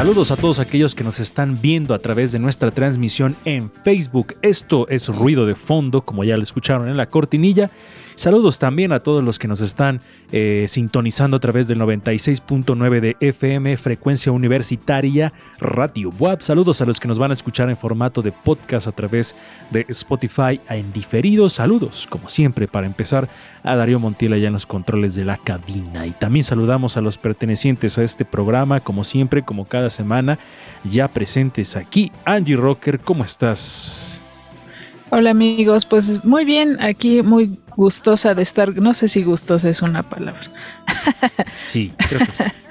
Saludos a todos aquellos que nos están viendo a través de nuestra transmisión en Facebook. Esto es Ruido de Fondo, como ya lo escucharon en la cortinilla. Saludos también a todos los que nos están eh, sintonizando a través del 96.9 de FM, frecuencia universitaria, Radio WAP. Saludos a los que nos van a escuchar en formato de podcast a través de Spotify en diferido. Saludos, como siempre, para empezar, a Darío Montiel allá en los controles de la cabina. Y también saludamos a los pertenecientes a este programa, como siempre, como cada semana, ya presentes aquí. Angie Rocker, ¿cómo estás? Hola amigos, pues muy bien, aquí muy gustosa de estar, no sé si gustosa es una palabra. Sí, creo que sí.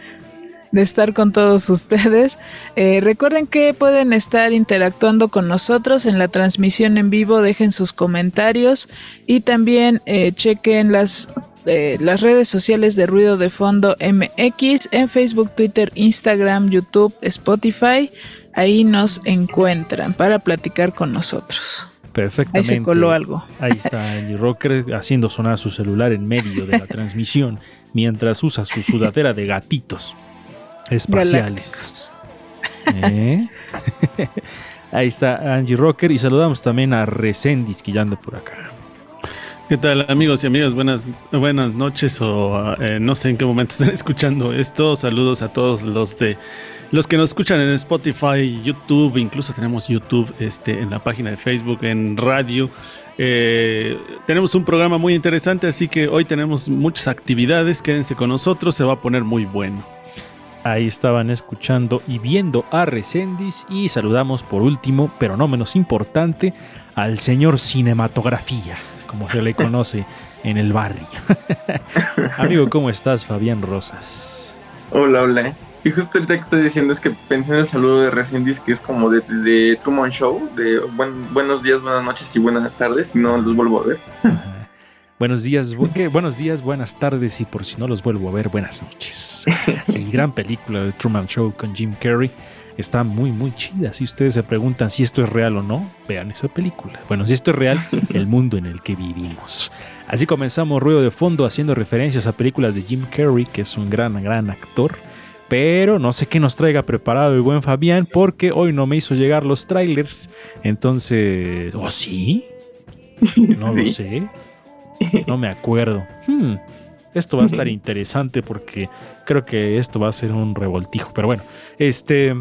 de estar con todos ustedes. Eh, recuerden que pueden estar interactuando con nosotros en la transmisión en vivo, dejen sus comentarios y también eh, chequen las, eh, las redes sociales de Ruido de Fondo MX en Facebook, Twitter, Instagram, YouTube, Spotify. Ahí nos encuentran para platicar con nosotros. Perfectamente. Ahí se coló algo. Ahí está Angie Rocker haciendo sonar su celular en medio de la transmisión mientras usa su sudadera de gatitos espaciales. ¿Eh? Ahí está Angie Rocker y saludamos también a Resendis que ya anda por acá. ¿Qué tal amigos y amigas? Buenas, buenas noches o eh, no sé en qué momento están escuchando esto. Saludos a todos los de los que nos escuchan en Spotify, YouTube, incluso tenemos YouTube este, en la página de Facebook, en radio. Eh, tenemos un programa muy interesante, así que hoy tenemos muchas actividades. Quédense con nosotros, se va a poner muy bueno. Ahí estaban escuchando y viendo a Resendis y saludamos por último, pero no menos importante, al señor cinematografía, como se le conoce en el barrio. Amigo, ¿cómo estás, Fabián Rosas? Hola, hola. Y justo ahorita que estoy diciendo es que pensé en el saludo de Resendis, que es como de, de Truman Show, de buen- buenos días, buenas noches y buenas tardes, no los vuelvo a ver. Buenos días, bu- ¿qué? buenos días, buenas tardes y por si no los vuelvo a ver, buenas noches. Sí, gran película de Truman Show con Jim Carrey. Está muy, muy chida. Si ustedes se preguntan si esto es real o no, vean esa película. Bueno, si esto es real, el mundo en el que vivimos. Así comenzamos Ruido de Fondo haciendo referencias a películas de Jim Carrey, que es un gran, gran actor. Pero no sé qué nos traiga preparado el buen Fabián, porque hoy no me hizo llegar los trailers. Entonces, ¿oh sí? No lo sé. No me acuerdo. Hmm, Esto va a estar interesante porque creo que esto va a ser un revoltijo. Pero bueno, este.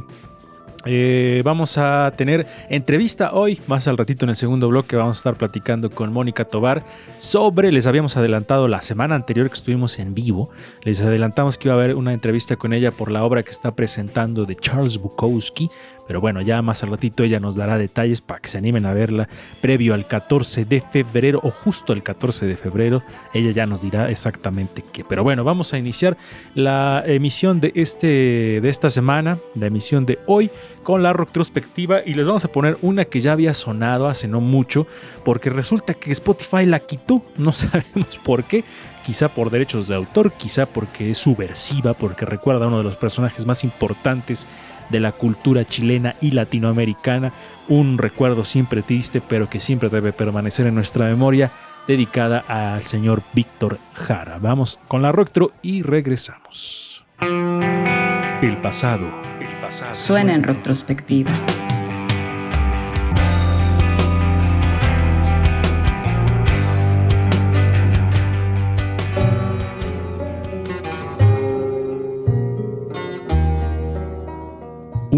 eh, vamos a tener entrevista hoy, más al ratito en el segundo bloque vamos a estar platicando con Mónica Tobar sobre, les habíamos adelantado la semana anterior que estuvimos en vivo, les adelantamos que iba a haber una entrevista con ella por la obra que está presentando de Charles Bukowski, pero bueno, ya más al ratito ella nos dará detalles para que se animen a verla previo al 14 de febrero o justo el 14 de febrero. Ella ya nos dirá exactamente qué. Pero bueno, vamos a iniciar la emisión de, este, de esta semana, la emisión de hoy, con la retrospectiva y les vamos a poner una que ya había sonado hace no mucho, porque resulta que Spotify la quitó, no sabemos por qué. Quizá por derechos de autor, quizá porque es subversiva, porque recuerda a uno de los personajes más importantes de la cultura chilena y latinoamericana, un recuerdo siempre triste, pero que siempre debe permanecer en nuestra memoria, dedicada al señor Víctor Jara. Vamos con la retro y regresamos. El pasado, el pasado. Suena en retrospectiva.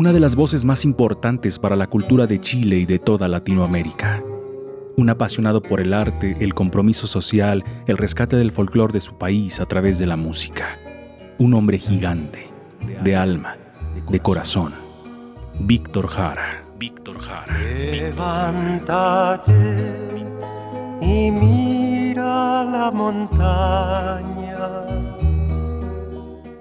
Una de las voces más importantes para la cultura de Chile y de toda Latinoamérica. un apasionado por el arte, el compromiso social, el rescate del folclore de su país a través de la música. Un hombre gigante, de alma, de corazón. Víctor Jara. Víctor Jara. Levántate y mira la montaña.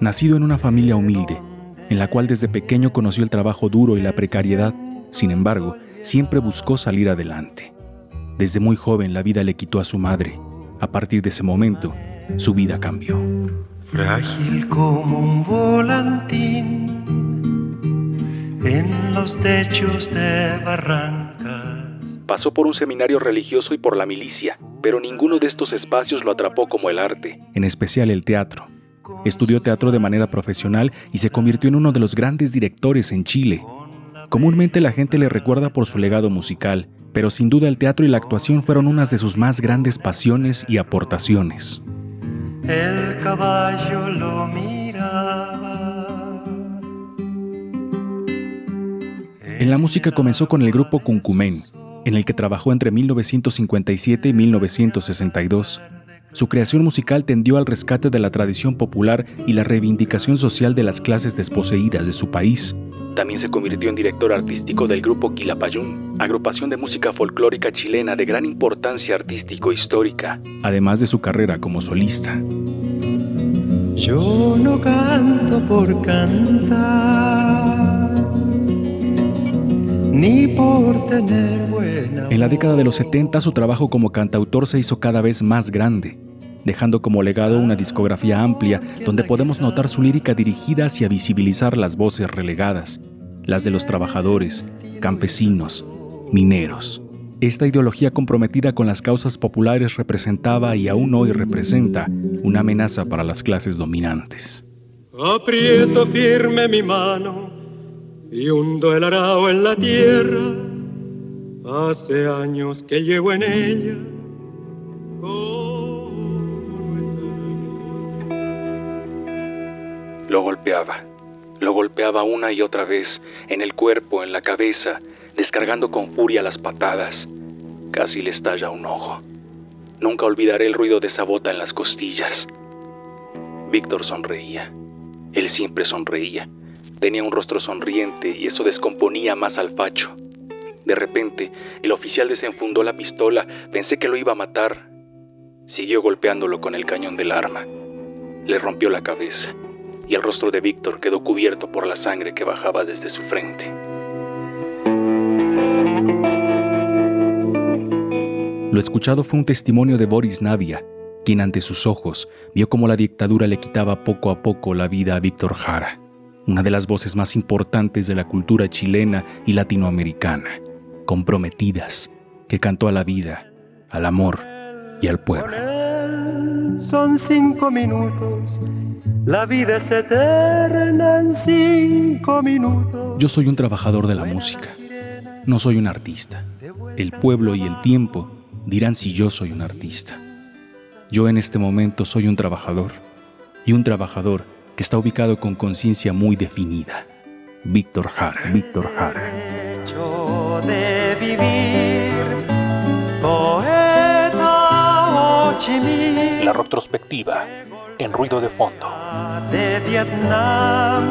Nacido en una familia humilde, en la cual desde pequeño conoció el trabajo duro y la precariedad, sin embargo, siempre buscó salir adelante. Desde muy joven la vida le quitó a su madre. A partir de ese momento, su vida cambió. Frágil como un volantín en los techos de barrancas. Pasó por un seminario religioso y por la milicia, pero ninguno de estos espacios lo atrapó como el arte, en especial el teatro. Estudió teatro de manera profesional y se convirtió en uno de los grandes directores en Chile. Comúnmente la gente le recuerda por su legado musical, pero sin duda el teatro y la actuación fueron unas de sus más grandes pasiones y aportaciones. El caballo lo miraba. En la música comenzó con el grupo Cuncumén, en el que trabajó entre 1957 y 1962. Su creación musical tendió al rescate de la tradición popular y la reivindicación social de las clases desposeídas de su país. También se convirtió en director artístico del grupo Quilapayún, agrupación de música folclórica chilena de gran importancia artístico-histórica, además de su carrera como solista. Yo no canto por cantar, ni por tener buena. En la década de los 70 su trabajo como cantautor se hizo cada vez más grande, dejando como legado una discografía amplia donde podemos notar su lírica dirigida hacia visibilizar las voces relegadas, las de los trabajadores, campesinos, mineros. Esta ideología comprometida con las causas populares representaba y aún hoy representa una amenaza para las clases dominantes. Aprieto firme mi mano y hundo el arao en la tierra. Hace años que llevo en ella. Lo golpeaba. Lo golpeaba una y otra vez, en el cuerpo, en la cabeza, descargando con furia las patadas. Casi le estalla un ojo. Nunca olvidaré el ruido de esa bota en las costillas. Víctor sonreía. Él siempre sonreía. Tenía un rostro sonriente y eso descomponía más al facho. De repente, el oficial desenfundó la pistola. Pensé que lo iba a matar. Siguió golpeándolo con el cañón del arma. Le rompió la cabeza y el rostro de Víctor quedó cubierto por la sangre que bajaba desde su frente. Lo escuchado fue un testimonio de Boris Nadia, quien ante sus ojos vio cómo la dictadura le quitaba poco a poco la vida a Víctor Jara, una de las voces más importantes de la cultura chilena y latinoamericana, comprometidas, que cantó a la vida, al amor y al pueblo. Son cinco minutos, la vida es eterna en cinco minutos. Yo soy un trabajador de la música, no soy un artista. El pueblo y el tiempo dirán si yo soy un artista. Yo en este momento soy un trabajador, y un trabajador que está ubicado con conciencia muy definida. Víctor Jara. Víctor Jara. Hecho de vivir, poeta La retrospectiva en ruido de fondo. de Vietnam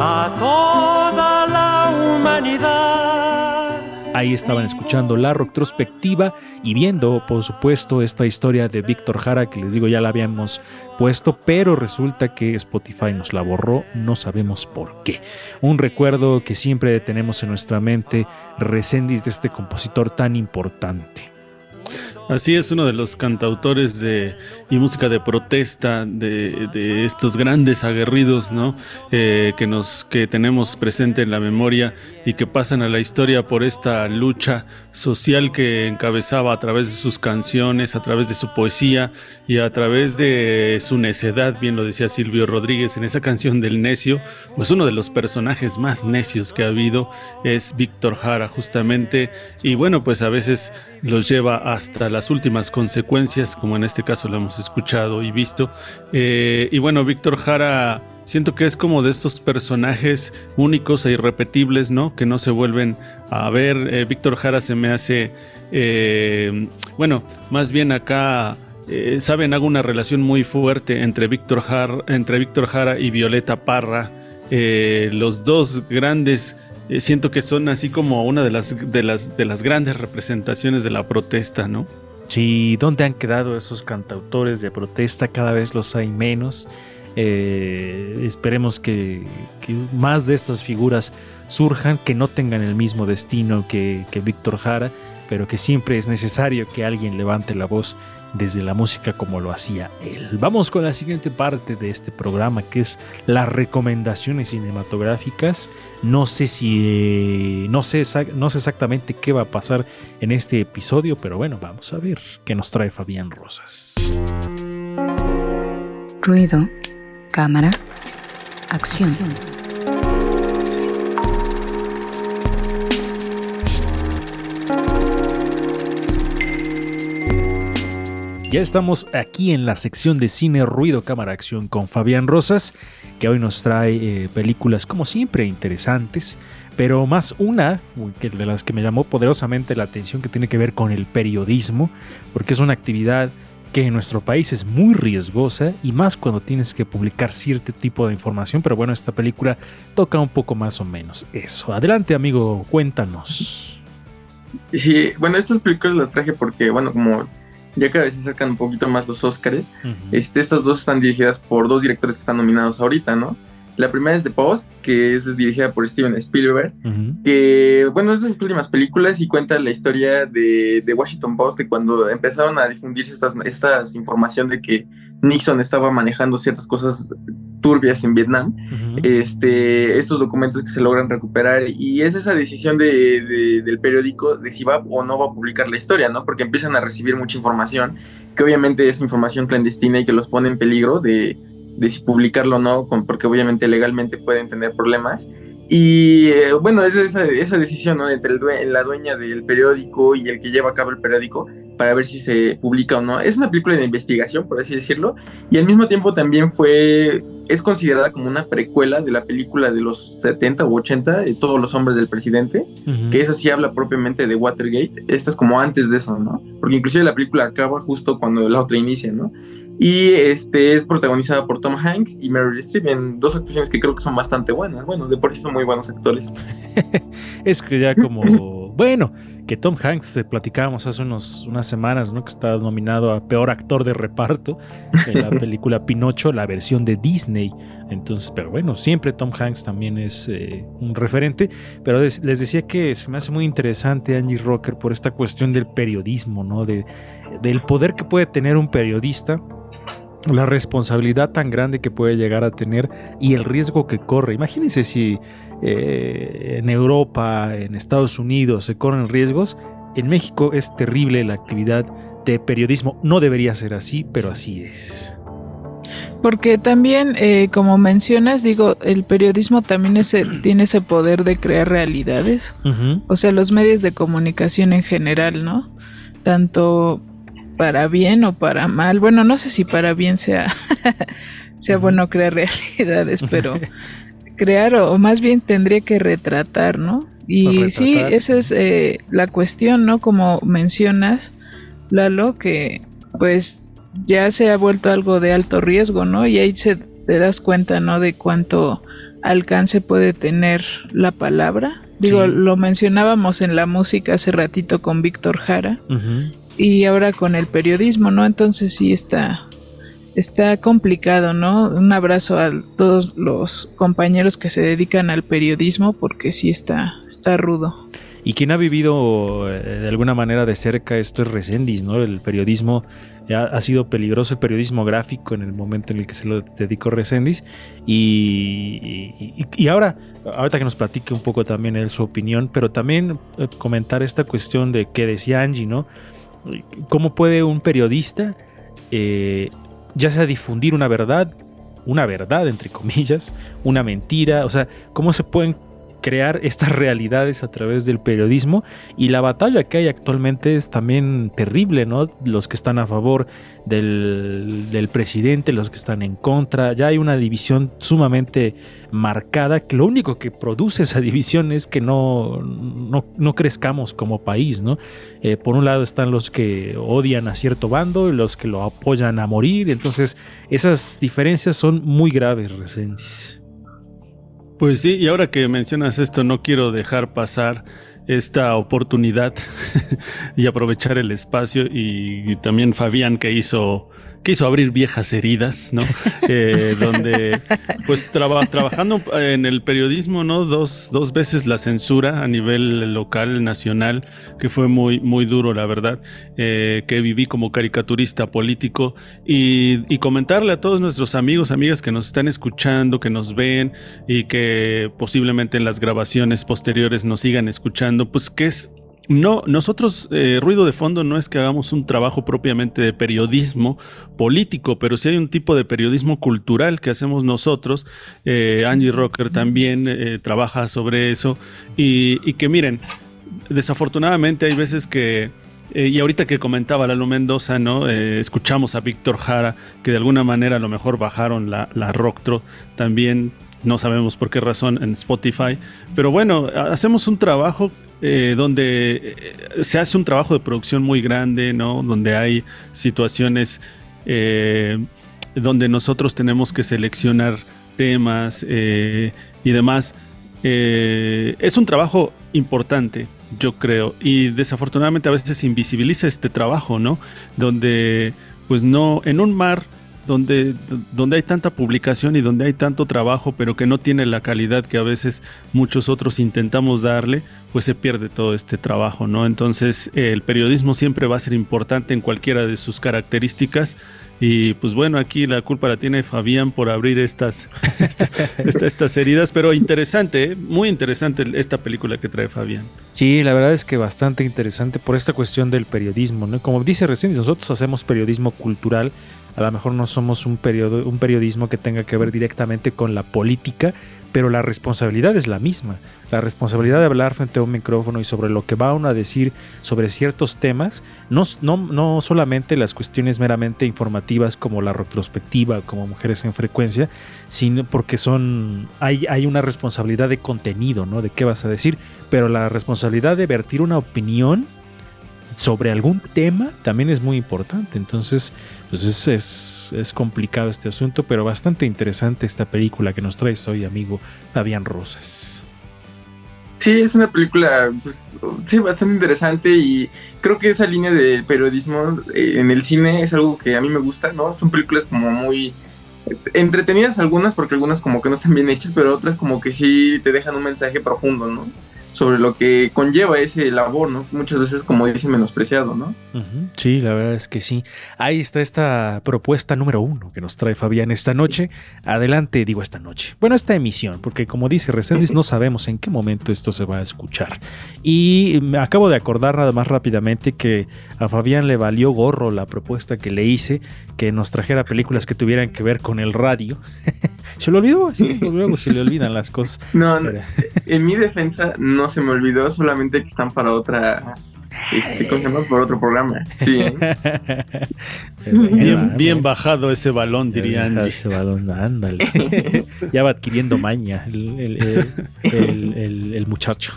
a toda la humanidad. Ahí estaban escuchando la retrospectiva y viendo, por supuesto, esta historia de Víctor Jara, que les digo ya la habíamos puesto, pero resulta que Spotify nos la borró, no sabemos por qué. Un recuerdo que siempre tenemos en nuestra mente, Recendis de este compositor tan importante. Así es, uno de los cantautores de, y música de protesta de, de estos grandes aguerridos, ¿no? Eh, que nos que tenemos presente en la memoria y que pasan a la historia por esta lucha social que encabezaba a través de sus canciones, a través de su poesía y a través de su necedad, bien lo decía Silvio Rodríguez en esa canción del necio, pues uno de los personajes más necios que ha habido es Víctor Jara justamente y bueno, pues a veces los lleva hasta las últimas consecuencias, como en este caso lo hemos escuchado y visto. Eh, y bueno, Víctor Jara siento que es como de estos personajes únicos e irrepetibles, ¿no? Que no se vuelven a ver. Eh, Víctor Jara se me hace, eh, bueno, más bien acá, eh, saben, hago una relación muy fuerte entre Víctor Jara, entre Víctor Jara y Violeta Parra. los dos grandes siento que son así como una de las, de, las, de las grandes representaciones de la protesta, ¿no? Sí, ¿dónde han quedado esos cantautores de protesta? Cada vez los hay menos. Eh, esperemos que, más de estas figuras surjan, que no tengan el mismo destino que, que Víctor Jara, pero que siempre es necesario que alguien levante la voz desde la música como lo hacía él. Vamos con la siguiente parte de este programa que es las recomendaciones cinematográficas. No sé si no sé, no sé exactamente qué va a pasar en este episodio, pero bueno, vamos a ver qué nos trae Fabián Rosas. Ruido, cámara, acción. Ya estamos aquí en la sección de cine, ruido, cámara, acción con Fabián Rosas, que hoy nos trae eh, películas como siempre interesantes, pero más una que de las que me llamó poderosamente la atención que tiene que ver con el periodismo, porque es una actividad que en nuestro país es muy riesgosa y más cuando tienes que publicar cierto tipo de información, pero bueno, esta película toca un poco más o menos eso. Adelante amigo, cuéntanos. Sí, bueno, estas películas las traje porque, bueno, como ya cada vez se acercan un poquito más los Oscars, este, estas dos están dirigidas por dos directores que están nominados ahorita, ¿no? La primera es The Post, que es dirigida por Steven Spielberg, que, bueno, es de sus últimas películas y cuenta la historia de, de Washington Post, de cuando empezaron a difundirse estas, estas información de que Nixon estaba manejando ciertas cosas turbias en Vietnam, este, estos documentos que se logran recuperar y es esa decisión de, del periódico de si va o no va a publicar la historia, ¿no? Porque empiezan a recibir mucha información, que obviamente es información clandestina y que los pone en peligro de, de si publicarlo o no, porque obviamente legalmente pueden tener problemas. Y eh, bueno, es esa, esa decisión ¿no? entre el la dueña del periódico y el que lleva a cabo el periódico para ver si se publica o no. Es una película de investigación, por así decirlo, y al mismo tiempo también fue, es considerada como una precuela de la película de los 70 u 80, de Todos los hombres del presidente, que esa sí habla propiamente de Watergate. Esta es como antes de eso, ¿no? Porque inclusive la película acaba justo cuando la otra inicia, ¿no? Y este es protagonizada por Tom Hanks y Meryl Streep en dos actuaciones que creo que son bastante buenas. Bueno, de por sí son muy buenos actores. es que ya como, bueno, que Tom Hanks te platicábamos hace unos, unas semanas, ¿no? Que está nominado a peor actor de reparto en la película Pinocho, la versión de Disney. Entonces, pero bueno, siempre Tom Hanks también es eh, un referente. Pero les decía que se me hace muy interesante Angie Rocker por esta cuestión del periodismo, ¿no? De, del poder que puede tener un periodista la responsabilidad tan grande que puede llegar a tener y el riesgo que corre. Imagínense si eh, en Europa, en Estados Unidos se corren riesgos. En México es terrible la actividad de periodismo. No debería ser así, pero así es. Porque también, eh, como mencionas, digo, el periodismo también tiene ese poder de crear realidades. O sea, los medios de comunicación en general, ¿no? Tanto para bien o para mal. Bueno, no sé si para bien sea, sea bueno crear realidades, pero crear o, más bien tendría que retratar, ¿no? Y sí, esa es eh, la cuestión, ¿no? Como mencionas, Lalo, que pues ya se ha vuelto algo de alto riesgo, ¿no? Y ahí se te das cuenta, ¿no? De cuánto alcance puede tener la palabra. Digo, lo mencionábamos en la música hace ratito con Víctor Jara y ahora con el periodismo, ¿no? Entonces sí está, está complicado, ¿no? Un abrazo a todos los compañeros que se dedican al periodismo porque sí está, está rudo. Y quien ha vivido eh, de alguna manera de cerca esto es Resendis, ¿no? El periodismo ha, sido peligroso, el periodismo gráfico en el momento en el que se lo dedicó Resendis. Y, y, ahora, ahorita que nos platique un poco también él su opinión, pero también eh, comentar esta cuestión de que decía Angie, ¿no? ¿Cómo puede un periodista, eh, ya sea difundir una verdad, una verdad entre comillas, una mentira? O sea, ¿cómo se pueden crear estas realidades a través del periodismo y la batalla que hay actualmente es también terrible, ¿no? Los que están a favor del, del presidente, los que están en contra, ya hay una división sumamente marcada, que lo único que produce esa división es que no, no, no crezcamos como país, ¿no? Eh, por un lado están los que odian a cierto bando y los que lo apoyan a morir, entonces esas diferencias son muy graves, Resendiz. Pues sí, y ahora que mencionas esto, no quiero dejar pasar esta oportunidad y aprovechar el espacio y, también Fabián que hizo quiso abrir viejas heridas, ¿no? Eh, donde, pues, trabajando en el periodismo, ¿no? Dos, dos veces la censura a nivel local, nacional, que fue muy, muy duro, la verdad, eh, que viví como caricaturista político y, y, comentarle a todos nuestros amigos, amigas que nos están escuchando, que nos ven y que posiblemente en las grabaciones posteriores nos sigan escuchando, pues que es no, nosotros, eh, ruido de fondo, no es que hagamos un trabajo propiamente de periodismo político, pero sí hay un tipo de periodismo cultural que hacemos nosotros. Eh, Angie Rocker también eh, trabaja sobre eso. Y, que miren, desafortunadamente hay veces que, y ahorita que comentaba Lalo Mendoza, ¿no? escuchamos a Víctor Jara, que de alguna manera a lo mejor bajaron la, la Rocktro también no sabemos por qué razón en Spotify. Pero bueno, hacemos un trabajo eh, donde eh, se hace un trabajo de producción muy grande, ¿no? Donde hay situaciones eh, donde nosotros tenemos que seleccionar temas y demás. es un trabajo importante, yo creo, y desafortunadamente a veces invisibiliza este trabajo, ¿no? Donde, pues no, en un mar donde, donde hay tanta publicación y donde hay tanto trabajo, pero que no tiene la calidad que a veces muchos otros intentamos darle, pues se pierde todo este trabajo, ¿no? Entonces el periodismo siempre va a ser importante en cualquiera de sus características. Y pues bueno, aquí la culpa la tiene Fabián por abrir estas, estas heridas, pero interesante, ¿eh? muy interesante esta película que trae Fabián. Sí, la verdad es que bastante interesante por esta cuestión del periodismo, ¿no? Como dice recién, nosotros hacemos periodismo cultural, a lo mejor no somos un, periodo, un periodismo que tenga que ver directamente con la política, pero la responsabilidad es la misma. La responsabilidad de hablar frente a un micrófono y sobre lo que va a decir sobre ciertos temas, no, no, no solamente las cuestiones meramente informativas como la retrospectiva, como Mujeres en Frecuencia, sino porque son, hay, hay una responsabilidad de contenido, ¿no? De qué vas a decir, pero la responsabilidad de vertir una opinión sobre algún tema también es muy importante. Entonces, pues es, es, complicado este asunto, pero bastante interesante esta película que nos trae hoy, amigo Fabián Rosas. Sí, es una película, pues, sí, bastante interesante y creo que esa línea de periodismo eh, en el cine es algo que a mí me gusta, ¿no? Son películas como muy entretenidas algunas porque algunas como que no están bien hechas, pero otras como que sí te dejan un mensaje profundo, ¿no? Sobre lo que conlleva ese labor, ¿no? Muchas veces, como dice, menospreciado, ¿no? Sí, la verdad es que sí. Ahí está esta propuesta número uno que nos trae Fabián esta noche. Adelante, digo esta noche. Bueno, esta emisión, porque como dice Resendiz, no sabemos en qué momento esto se va a escuchar. Y me acabo de acordar nada más rápidamente que a Fabián le valió gorro la propuesta que le hice, que nos trajera películas que tuvieran que ver con el radio. se lo olvidó, sí, luego se le olvidan las cosas. No, en mi defensa no se me olvidó, solamente que están para otra este, ¿cómo se llama? Por otro programa. Sí. bien, bajado ese balón, dirían. Ese balón, ándale. ya va adquiriendo maña el, el, muchacho.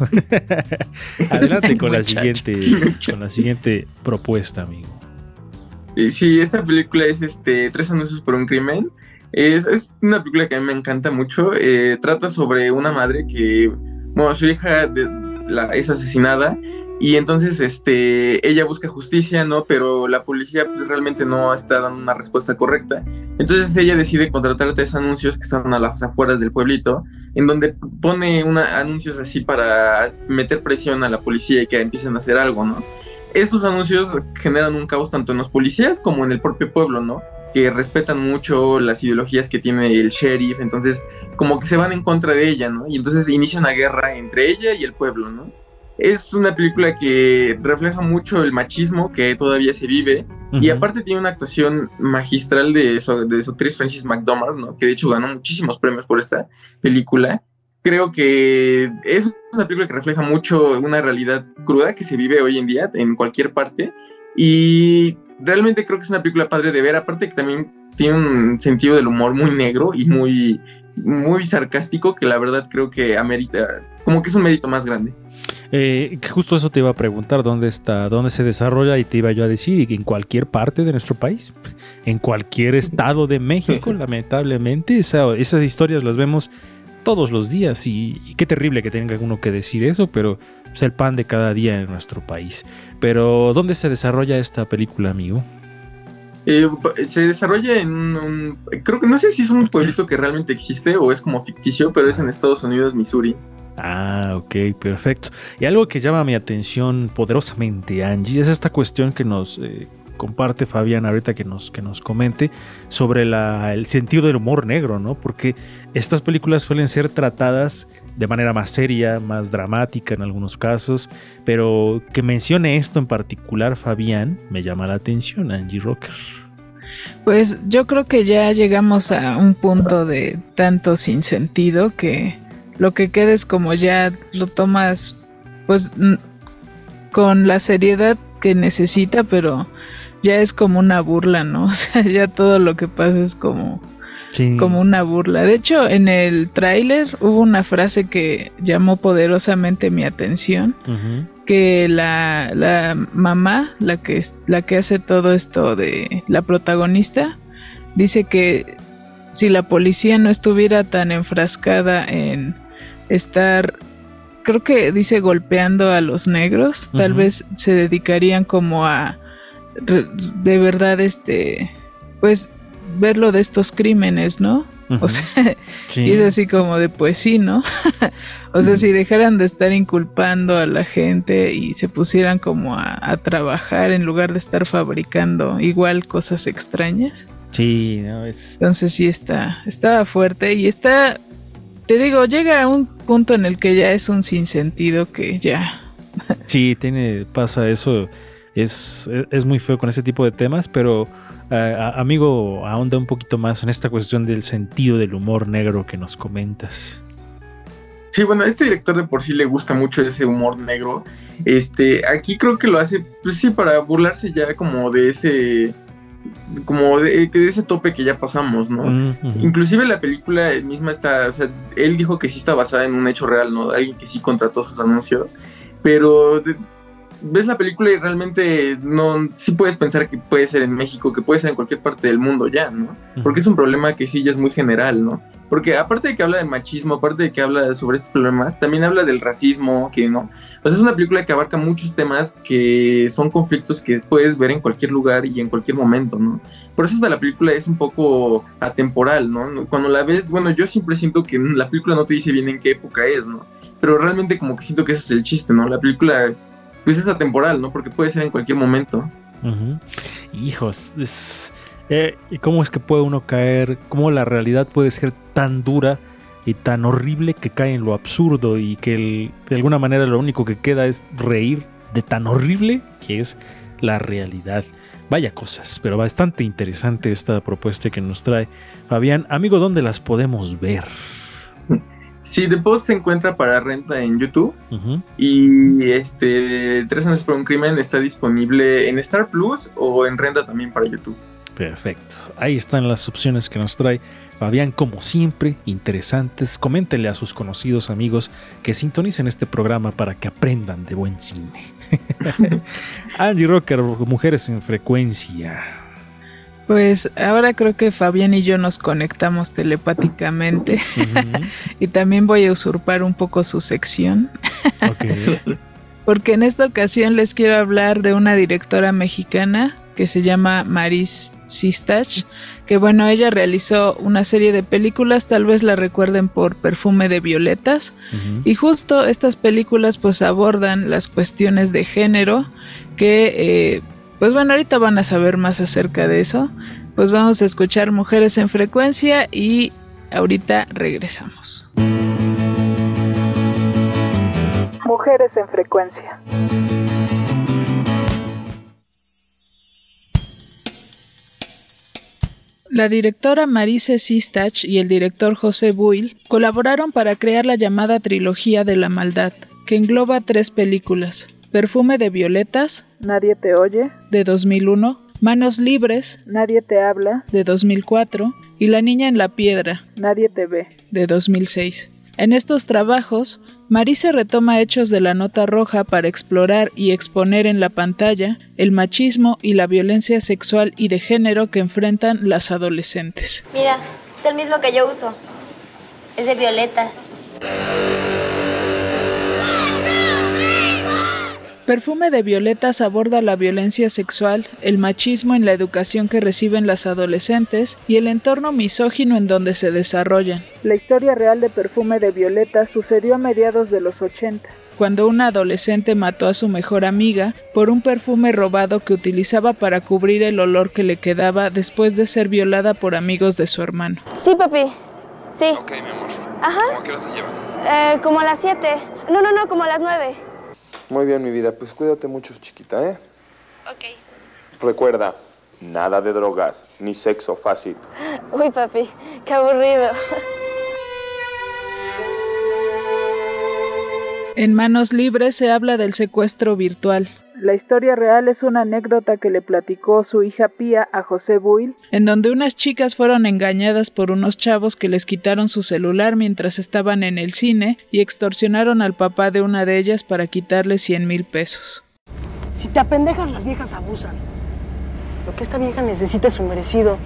Adelante con la siguiente, con la siguiente propuesta, amigo. Sí, esta película es este Tres anuncios por un crimen. Es, es una película que a mí me encanta mucho. Eh, trata sobre una madre que bueno, su hija es asesinada y entonces este, ella busca justicia, ¿no? Pero la policía pues, realmente no está dando una respuesta correcta. Entonces ella decide contratar tres anuncios que están a las afueras del pueblito, en donde pone una, anuncios así para meter presión a la policía y que empiecen a hacer algo, ¿no? Estos anuncios generan un caos tanto en los policías como en el propio pueblo, ¿no? Que respetan mucho las ideologías que tiene el sheriff, entonces como que se van en contra de ella, ¿no? Y entonces inicia una guerra entre ella y el pueblo, ¿no? Es una película que refleja mucho el machismo que todavía se vive y aparte tiene una actuación magistral de su, de su actriz Francis McDormand, ¿no? Que de hecho ganó muchísimos premios por esta película. creo que es una película que refleja mucho una realidad cruda que se vive hoy en día en cualquier parte y realmente creo que es una película padre de ver, aparte que también tiene un sentido del humor muy negro y muy, muy sarcástico que la verdad creo que amerita, como que es un mérito más grande. Eh, justo eso te iba a preguntar, ¿dónde está, dónde se desarrolla? Y te iba yo a decir, en cualquier parte de nuestro país, en cualquier estado de México, lamentablemente. esas historias las vemos todos los días y, qué terrible que tenga uno que decir eso, pero es el pan de cada día en nuestro país. Pero, ¿dónde se desarrolla esta película, amigo? Eh, se desarrolla en un, creo que no sé si es un pueblito que realmente existe o es como ficticio, pero es en Estados Unidos, Missouri. Ah, ok, perfecto. Y algo que llama mi atención poderosamente, Angie, es esta cuestión que nos eh, comparte Fabián ahorita que nos, que nos comente sobre el sentido del humor negro, ¿no? Porque estas películas suelen ser tratadas de manera más seria, más dramática en algunos casos, pero que mencione esto en particular Fabián me llama la atención, Angie Rocker. Pues yo creo que ya llegamos a un punto de tanto sin sentido que lo que queda es como ya lo tomas pues con la seriedad que necesita, pero ya es como una burla, ¿no? O sea, ya todo lo que pasa es como, como una burla. De hecho, en el tráiler hubo una frase que llamó poderosamente mi atención, que la, la, mamá, la que, la que hace todo esto de la protagonista, dice que si la policía no estuviera tan enfrascada en estar, creo que dice golpeando a los negros, tal vez se dedicarían como a de verdad, este, pues verlo de estos crímenes, ¿no? O sea, y es así como de pues sí, ¿no? o sea, si dejaran de estar inculpando a la gente y se pusieran como a, trabajar en lugar de estar fabricando igual cosas extrañas. Sí, no es. Entonces sí está, estaba fuerte y está te digo, llega a un punto en el que ya es un sinsentido que ya. sí, tiene, pasa eso. Es, es, muy feo con este tipo de temas, pero eh, amigo, ahonda un poquito más en esta cuestión del sentido del humor negro que nos comentas. Sí, bueno, a este director de por sí le gusta mucho ese humor negro. Este, aquí creo que lo hace, pues sí, para burlarse ya como de ese como de, ese tope que ya pasamos, ¿no? Inclusive la película misma está, o sea, él dijo que sí está basada en un hecho real, ¿no? alguien que sí contrató sus anuncios, pero ves la película y realmente no, sí puedes pensar que puede ser en México, que puede ser en cualquier parte del mundo ya, ¿no? Porque es un problema que sí ya es muy general, ¿no? Porque aparte de que habla de machismo, aparte de que habla sobre estos problemas, también habla del racismo, que no. O sea, es una película que abarca muchos temas que son conflictos que puedes ver en cualquier lugar y en cualquier momento, ¿no? Por eso hasta la película es un poco atemporal, ¿no? Cuando la ves, bueno, yo siempre siento que la película no te dice bien en qué época es, ¿no? Pero realmente como que siento que ese es el chiste, ¿no? La película pues es atemporal, ¿no? Porque puede ser en cualquier momento. Hijos, es eh, ¿Y cómo es que puede uno caer? ¿Cómo la realidad puede ser tan dura y tan horrible que cae en lo absurdo y que de alguna manera lo único que queda es reír de tan horrible que es la realidad? Vaya cosas, pero bastante interesante esta propuesta que nos trae Fabián. Amigo, ¿dónde las podemos ver? Sí, The Post se encuentra para renta en YouTube y este Tres años por un crimen está disponible en Star Plus o en renta también para YouTube. Perfecto. Ahí están las opciones que nos trae Fabián, como siempre, interesantes. Coméntele a sus conocidos amigos que sintonicen este programa para que aprendan de buen cine. Angie Rocker, Mujeres en Frecuencia. Pues ahora creo que Fabián y yo nos conectamos telepáticamente. Y también voy a usurpar un poco su sección. Porque en esta ocasión les quiero hablar de una directora mexicana que se llama Maris Sistach, que bueno, ella realizó una serie de películas, tal vez la recuerden por Perfume de Violetas, y justo estas películas pues abordan las cuestiones de género, que eh, pues bueno, ahorita van a saber más acerca de eso, pues vamos a escuchar Mujeres en Frecuencia y ahorita regresamos. Mujeres en Frecuencia. La directora Marise Sistach y el director José Buil colaboraron para crear la llamada trilogía de la maldad, que engloba tres películas: Perfume de violetas, Nadie te oye, de 2001, Manos libres, Nadie te habla, de 2004, y La niña en la piedra, Nadie te ve, de 2006. En estos trabajos, Marise retoma hechos de la nota roja para explorar y exponer en la pantalla el machismo y la violencia sexual y de género que enfrentan las adolescentes. Mira, es el mismo que yo uso. Es de violetas. Perfume de Violetas aborda la violencia sexual, el machismo en la educación que reciben las adolescentes y el entorno misógino en donde se desarrollan. La historia real de Perfume de Violetas sucedió a mediados de los 80, cuando una adolescente mató a su mejor amiga por un perfume robado que utilizaba para cubrir el olor que le quedaba después de ser violada por amigos de su hermano. Sí, papi. Sí. Ok, mi amor. Ajá. ¿Cómo a qué hora se lleva? Eh, como a las 7. No, no, no, como a las 9. Muy bien, mi vida. Pues cuídate mucho, chiquita, ¿eh? Ok. Recuerda, nada de drogas, ni sexo fácil. Uy, papi, qué aburrido. En Manos Libres se habla del secuestro virtual. La historia real es una anécdota que le platicó su hija Pía a José Buil, en donde unas chicas fueron engañadas por unos chavos que les quitaron su celular mientras estaban en el cine y extorsionaron al papá de una de ellas para quitarle 100 mil pesos. Si te apendejas, las viejas abusan. Lo que esta vieja necesita es su merecido.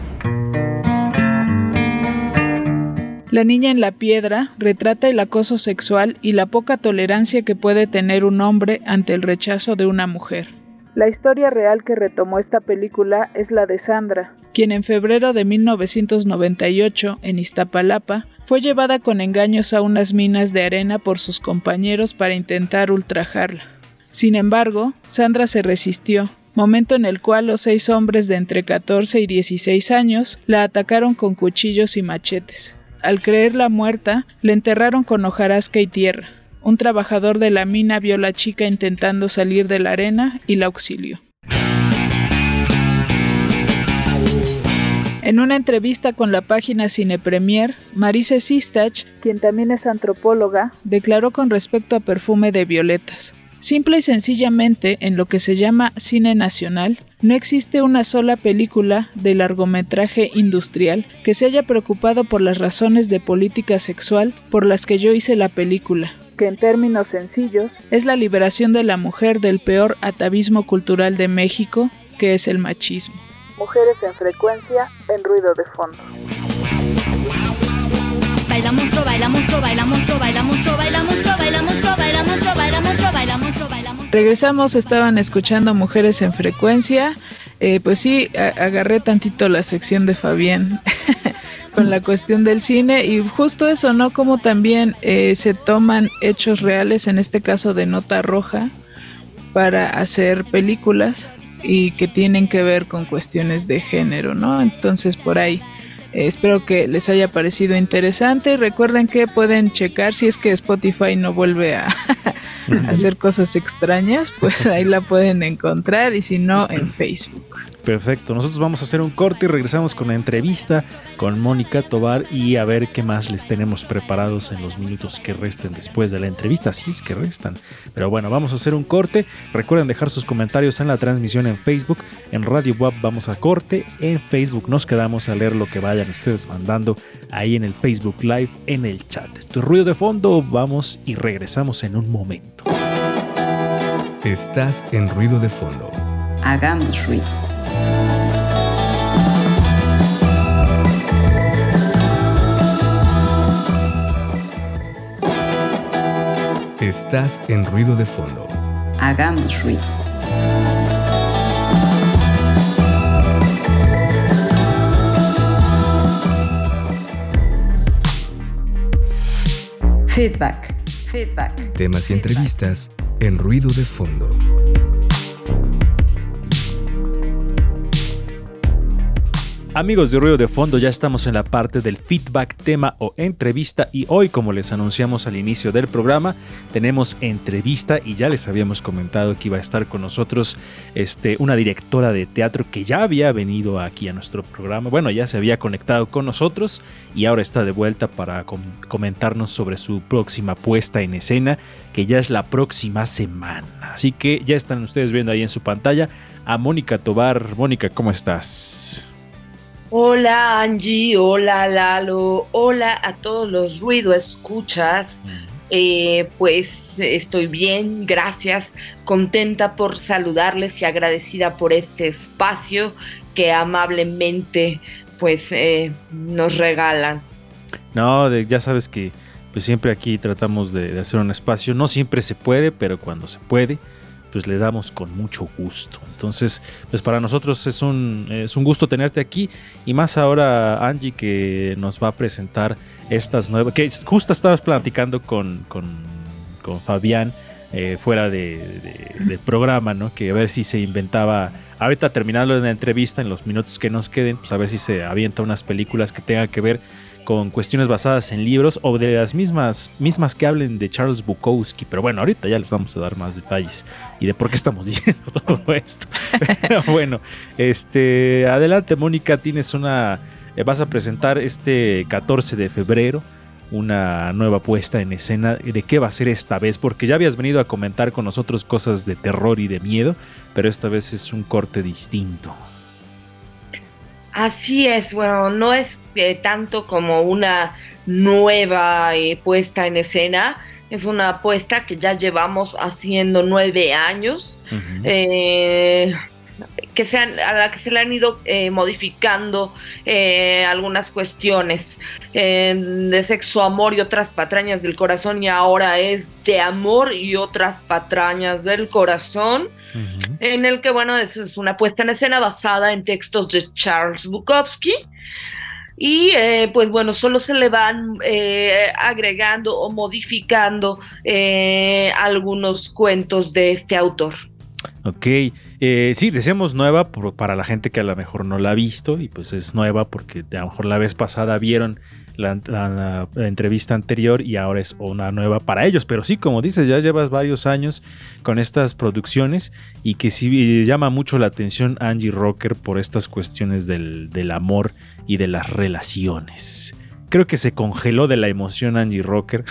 La niña en la piedra retrata el acoso sexual y la poca tolerancia que puede tener un hombre ante el rechazo de una mujer. La historia real que retomó esta película es la de Sandra, quien en febrero de 1998, en Iztapalapa, fue llevada con engaños a unas minas de arena por sus compañeros para intentar ultrajarla. Sin embargo, Sandra se resistió, momento en el cual los seis hombres de entre 14 y 16 años la atacaron con cuchillos y machetes. Al creerla muerta, le enterraron con hojarasca y tierra. Un trabajador de la mina vio a la chica intentando salir de la arena y la auxilió. En una entrevista con la página Cine Premier, Marise Sistach, quien también es antropóloga, declaró con respecto a Perfume de Violetas. Simple y sencillamente, en lo que se llama cine nacional, no existe una sola película de largometraje industrial que se haya preocupado por las razones de política sexual por las que yo hice la película, que en términos sencillos es la liberación de la mujer del peor atavismo cultural de México, que es el machismo. Mujeres en frecuencia, en ruido de fondo. Regresamos, estaban escuchando Mujeres en Frecuencia. Eh, pues sí, agarré tantito la sección de Fabián con la cuestión del cine y justo eso, ¿no? Como también eh, se toman hechos reales, en este caso de nota roja, para hacer películas y que tienen que ver con cuestiones de género, ¿no? Entonces por ahí espero que les haya parecido interesante. Recuerden que pueden checar si es que Spotify no vuelve a hacer cosas extrañas, pues ahí la pueden encontrar y si no en Facebook. Perfecto, nosotros vamos a hacer un corte y regresamos con la entrevista con Mónica Tobar y a ver qué más les tenemos preparados en los minutos que resten después de la entrevista, si es que restan. Pero bueno, vamos a hacer un corte. Recuerden dejar sus comentarios en la transmisión en Facebook. En Radio Web vamos a corte. En Facebook nos quedamos a leer lo que vayan ustedes mandando ahí en el Facebook Live, en el chat. Esto es ruido de fondo. Vamos y regresamos en un momento. Estás en ruido de fondo. Hagamos ruido. Estás en ruido de fondo. Hagamos ruido. Feedback. Feedback. Temas y entrevistas en ruido de fondo. Amigos de Ruido de Fondo, ya estamos en la parte del feedback, tema o entrevista y hoy, como les anunciamos al inicio del programa, tenemos entrevista y ya les habíamos comentado que iba a estar con nosotros este, una directora de teatro que ya había venido aquí a nuestro programa, bueno, ya se había conectado con nosotros y ahora está de vuelta para com comentarnos sobre su próxima puesta en escena, que ya es la próxima semana. Así que ya están ustedes viendo ahí en su pantalla a Mónica Tobar. Mónica, ¿cómo estás? Hola Angie, hola Lalo, hola a todos los ruido escuchas. Eh, pues estoy bien, gracias, contenta por saludarles y agradecida por este espacio que amablemente pues eh, nos regalan. No, de, ya sabes que pues siempre aquí tratamos de, de hacer un espacio, no siempre se puede, pero cuando se puede, pues le damos con mucho gusto. Entonces, pues para nosotros es un, es un gusto tenerte aquí y más ahora Angie que nos va a presentar estas nuevas, que justo estabas platicando con, con, con Fabián eh, fuera de, de, del programa, ¿no? Que a ver si se inventaba, ahorita terminando la entrevista, en los minutos que nos queden, pues a ver si se avienta unas películas que tengan que ver con cuestiones basadas en libros o de las mismas, mismas que hablen de Charles Bukowski. Pero bueno, ahorita ya les vamos a dar más detalles y de por qué estamos diciendo todo esto. Pero bueno, este, adelante Mónica, tienes una, eh, vas a presentar este 14 de febrero una nueva puesta en escena. ¿De qué va a ser esta vez? Porque ya habías venido a comentar con nosotros cosas de terror y de miedo, pero esta vez es un corte distinto. Así es, bueno, no es eh, tanto como una nueva eh, puesta en escena, es una puesta que ya llevamos haciendo nueve años, uh -huh. eh, que se han, a la que se le han ido eh, modificando eh, algunas cuestiones de sexo, amor y otras patrañas del corazón, y ahora es de amor y otras patrañas del corazón. Uh -huh. En el que, bueno, es, es, una puesta en escena basada en textos de Charles Bukowski. Y eh, pues bueno, solo se le van eh, agregando o modificando eh, algunos cuentos de este autor. Ok, eh, sí, decimos nueva por, para la gente que a lo mejor no la ha visto y pues es nueva porque a lo mejor la vez pasada vieron la, la, la, entrevista anterior y ahora es una nueva para ellos. Pero sí, como dices, ya llevas varios años con estas producciones y que sí llama mucho la atención Angie Rocker por estas cuestiones del, del amor y de las relaciones. Creo que se congeló de la emoción Angie Rocker.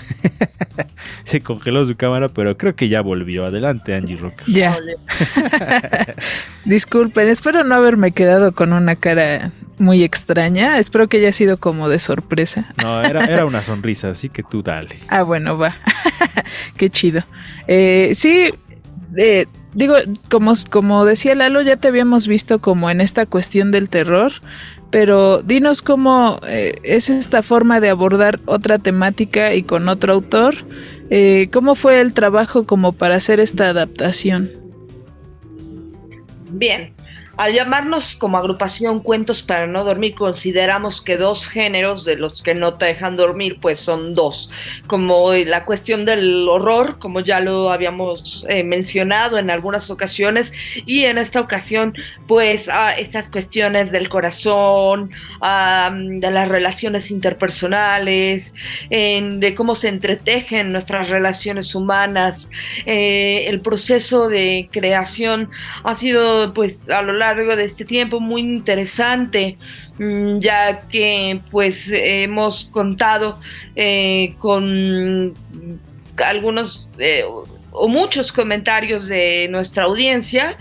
se congeló su cámara, pero creo que ya volvió. Adelante, Angie Rocker. Ya. Disculpen, espero no haberme quedado con una cara muy extraña. Espero que haya sido como de sorpresa. No, era, era una sonrisa, así que tú dale. ah, bueno, va. Qué chido. Eh, sí, eh, digo, como, como decía Lalo, ya te habíamos visto como en esta cuestión del terror pero dinos cómo eh, es esta forma de abordar otra temática y con otro autor. Eh, ¿Cómo fue el trabajo como para hacer esta adaptación? Bien, al llamarnos como agrupación Cuentos para no dormir, consideramos que dos géneros de los que no te dejan dormir, pues son dos, como la cuestión del horror, como ya lo habíamos eh, mencionado en algunas ocasiones, y en esta ocasión, pues ah, estas cuestiones del corazón, de las relaciones interpersonales, en, de cómo se entretejen nuestras relaciones humanas, eh, el proceso de creación ha sido, pues, a lo largo largo de este tiempo muy interesante ya que pues hemos contado eh, con algunos eh, o muchos comentarios de nuestra audiencia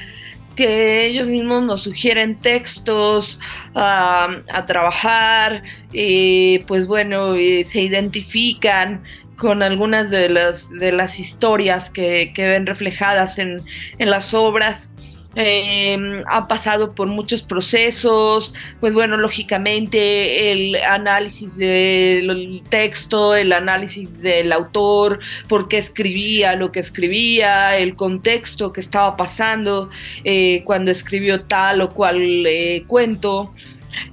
que ellos mismos nos sugieren textos a trabajar y pues bueno se identifican con algunas de las, de las historias que, que ven reflejadas en, en las obras eh, ha pasado por muchos procesos, pues bueno, lógicamente el análisis del texto, el análisis del autor, por qué escribía lo que escribía, el contexto que estaba pasando eh, cuando escribió tal o cual eh, cuento.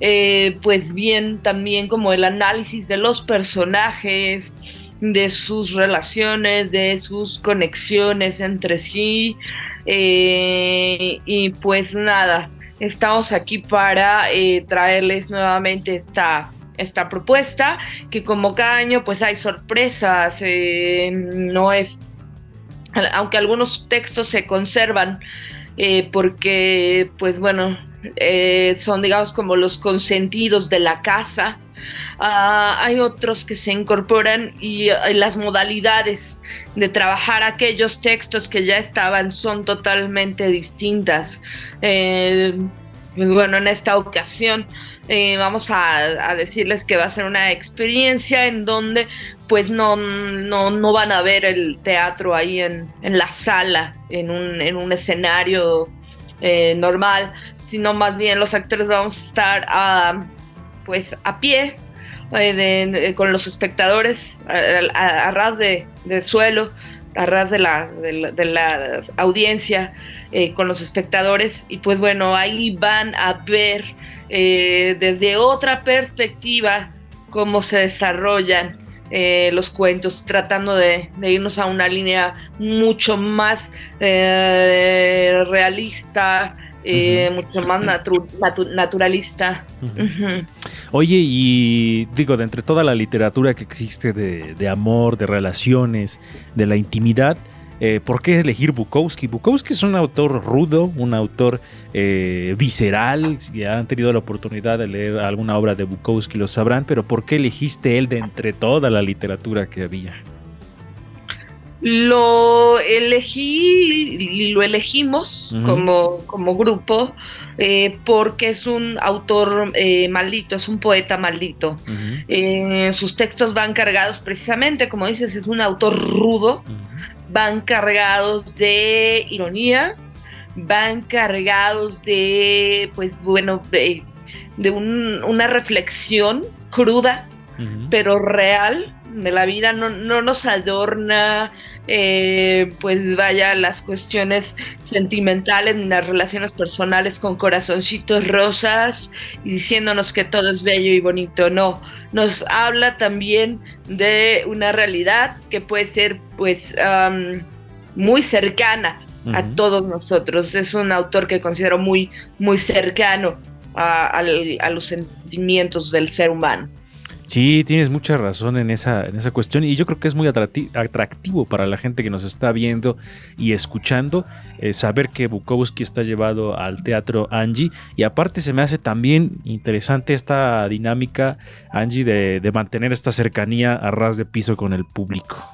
Eh, pues bien, también como el análisis de los personajes, de sus relaciones, de sus conexiones entre sí. Eh, y pues nada, estamos aquí para eh, traerles nuevamente esta, esta propuesta, que como cada año pues hay sorpresas, eh, no es, aunque algunos textos se conservan, eh, porque pues bueno, son digamos como los consentidos de la casa, Ah, hay otros que se incorporan y, eh, las modalidades de trabajar aquellos textos que ya estaban son totalmente distintas. Eh, pues bueno, en esta ocasión eh, vamos a, decirles que va a ser una experiencia en donde pues no, no, no van a ver el teatro ahí en, en la sala, en un, en un escenario normal, sino más bien los actores vamos a estar a, pues a pie eh, con los espectadores a, ras de, suelo, a ras de la, la, audiencia, eh, con los espectadores. Y pues bueno, ahí van a ver eh, desde otra perspectiva cómo se desarrollan los cuentos, tratando de, irnos a una línea mucho más realista, eh, uh -huh. mucho más natu natu naturalista. Uh -huh. Oye, y digo, de entre toda la literatura que existe de, de amor, de relaciones, de la intimidad, eh, ¿por qué elegir Bukowski? Bukowski es un autor rudo, un autor eh, visceral. Si han tenido la oportunidad de leer alguna obra de Bukowski lo sabrán, pero ¿por qué elegiste él de entre toda la literatura que había? Lo elegí y lo elegimos uh -huh. como, como grupo eh, porque es un autor eh, maldito, es un poeta maldito. Uh -huh. eh, sus textos van cargados precisamente, como dices, es un autor rudo, uh -huh. van cargados de ironía, van cargados de, pues bueno, de, de un, una reflexión cruda, pero real la vida, no, no nos adorna, eh, pues vaya, las cuestiones sentimentales ni las relaciones personales con corazoncitos rosas y diciéndonos que todo es bello y bonito, no, nos habla también de una realidad que puede ser pues um, muy cercana uh -huh. a todos nosotros, es un autor que considero muy, muy cercano a, a, a los sentimientos del ser humano. Sí, tienes mucha razón en esa, en esa cuestión y yo creo que es muy atractivo para la gente que nos está viendo y escuchando eh, saber que Bukowski está llevado al teatro Angie y aparte se me hace también interesante esta dinámica Angie de, mantener esta cercanía a ras de piso con el público.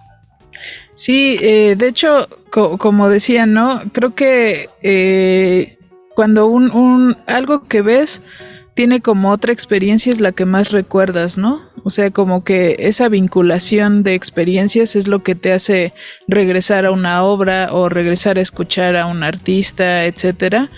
Sí, eh, de hecho, co como decía, ¿no? Creo que eh, cuando un algo que ves tiene como otra experiencia es la que más recuerdas, ¿no? O sea, como que esa vinculación de experiencias es lo que te hace regresar a una obra o regresar a escuchar a un artista, etcétera.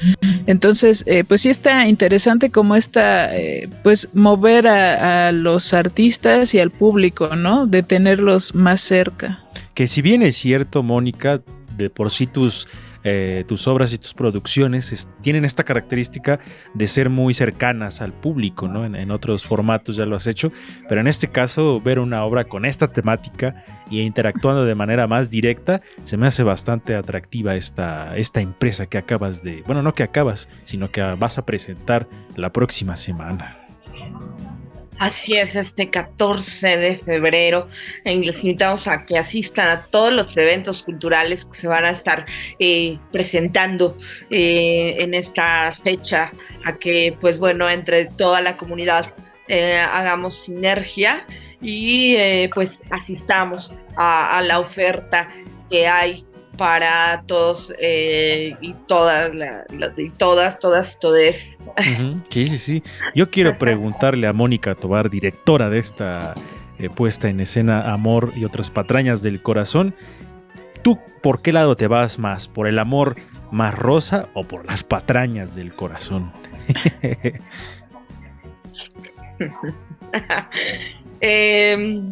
Entonces, eh, pues sí está interesante como esta, eh, pues mover a, a los artistas y al público, ¿no? De tenerlos más cerca. Que si bien es cierto, Mónica, de por sí tus eh, tus obras y tus producciones es, tienen esta característica de ser muy cercanas al público, ¿no? En, otros formatos ya lo has hecho, pero en este caso ver una obra con esta temática e interactuando de manera más directa, se me hace bastante atractiva esta, esta empresa que acabas de, bueno, no que acabas, sino que vas a presentar la próxima semana. Así es, este 14 de febrero les invitamos a que asistan a todos los eventos culturales que se van a estar eh, presentando eh, en esta fecha, a que pues bueno, entre toda la comunidad eh, hagamos sinergia y pues asistamos a la oferta que hay para todos eh, y todas, la, la, y todas, todas, todes. Uh -huh. Sí, sí, sí. Yo quiero preguntarle a Mónica Tobar, directora de esta eh, puesta en escena Amor y otras patrañas del corazón, ¿tú por qué lado te vas más? ¿Por el amor más rosa o por las patrañas del corazón? Eh,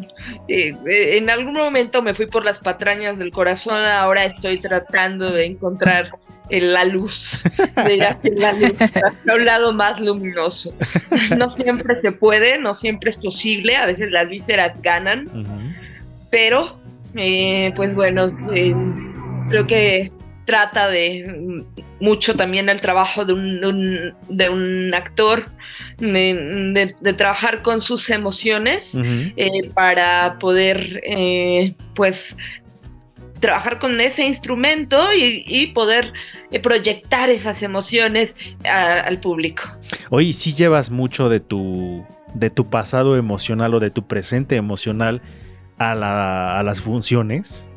eh, en algún momento me fui por las patrañas del corazón, ahora estoy tratando de encontrar la luz, de la luz a un lado más luminoso. No siempre se puede, no siempre es posible, a veces las vísceras ganan, uh -huh. pero eh, pues bueno, eh, creo que trata de mucho también el trabajo de un, de un, de un actor, de, trabajar con sus emociones eh, para poder, eh, pues, trabajar con ese instrumento y, y poder eh, proyectar esas emociones a- al público. Oye, si llevas mucho de tu, de tu pasado emocional o de tu presente emocional a, la- a las funciones.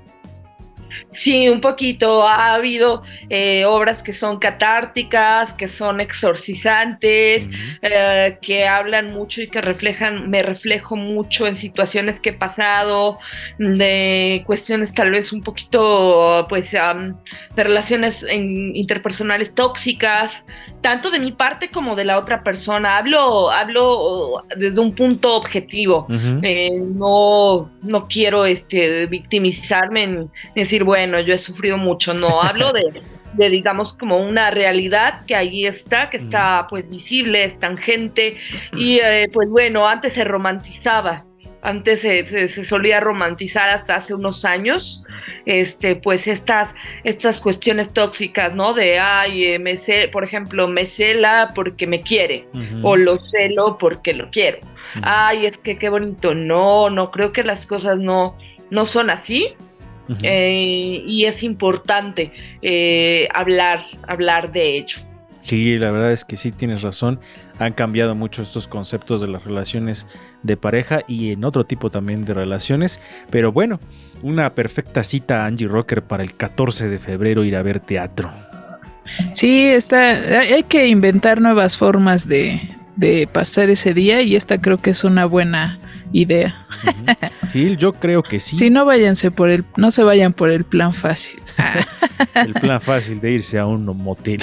Sí, un poquito. Ha habido eh, obras que son catárticas, que son exorcizantes, eh, que hablan mucho y que reflejan, me reflejo mucho en situaciones que he pasado, de cuestiones tal vez un poquito, pues, am, de relaciones en- interpersonales tóxicas, tanto de mi parte como de la otra persona. Hablo, hablo desde un punto objetivo. Ujú. Eh, no, no quiero este, victimizarme ni decir, bueno, yo he sufrido mucho. No, hablo de, de, digamos, como una realidad que ahí está, que está pues visible, es tangente. Y eh, pues bueno, antes se romantizaba. Antes se, se- se solía romantizar hasta hace unos años, este, pues estas, estas cuestiones tóxicas, ¿no? De, ay, eh, me ce- por ejemplo, me cela porque me quiere, Ujú. o lo celo porque lo quiero. Ay, es que qué bonito. No, no, creo que las cosas no, no son así. Eh, y es importante eh, hablar, hablar de ello. Sí, la verdad es que sí tienes razón. Han cambiado mucho estos conceptos de las relaciones de pareja y en otro tipo también de relaciones. Pero bueno, una perfecta cita Angie Rocker para el 14 de febrero ir a ver teatro. Sí, está, hay hay que inventar nuevas formas de, de pasar ese día y esta creo que es una buena idea. Sí, yo creo que sí. Si no váyanse por el, no se vayan por el plan fácil. El plan fácil de irse a un motel.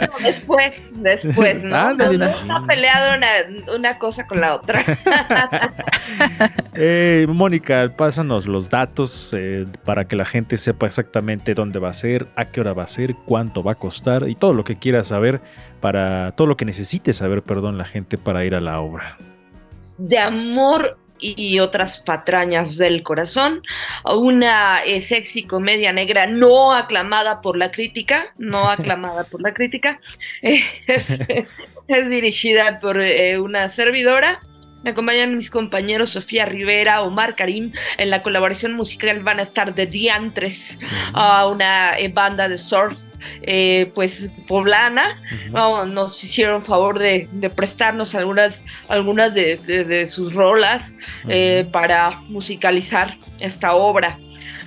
No, después, después, ¿no? Ándale, no, no sí. está peleado una, una cosa con la otra. Eh, Mónica, pásanos los datos eh, para que la gente sepa exactamente dónde va a ser, a qué hora va a ser, cuánto va a costar y todo lo que quiera saber para todo lo que necesite saber, perdón, la gente para ir a la obra. de amor y otras patrañas del corazón, una eh, sexy comedia negra no aclamada por la crítica, no aclamada por la crítica, eh, es, es dirigida por eh, una servidora. Me acompañan mis compañeros Sofía Rivera, Omar Karim. En la colaboración musical van a estar The Diantres, a una eh, banda de surf eh, pues poblana. No, nos hicieron favor de, de prestarnos algunas, algunas de, de- de sus rolas eh, para musicalizar esta obra.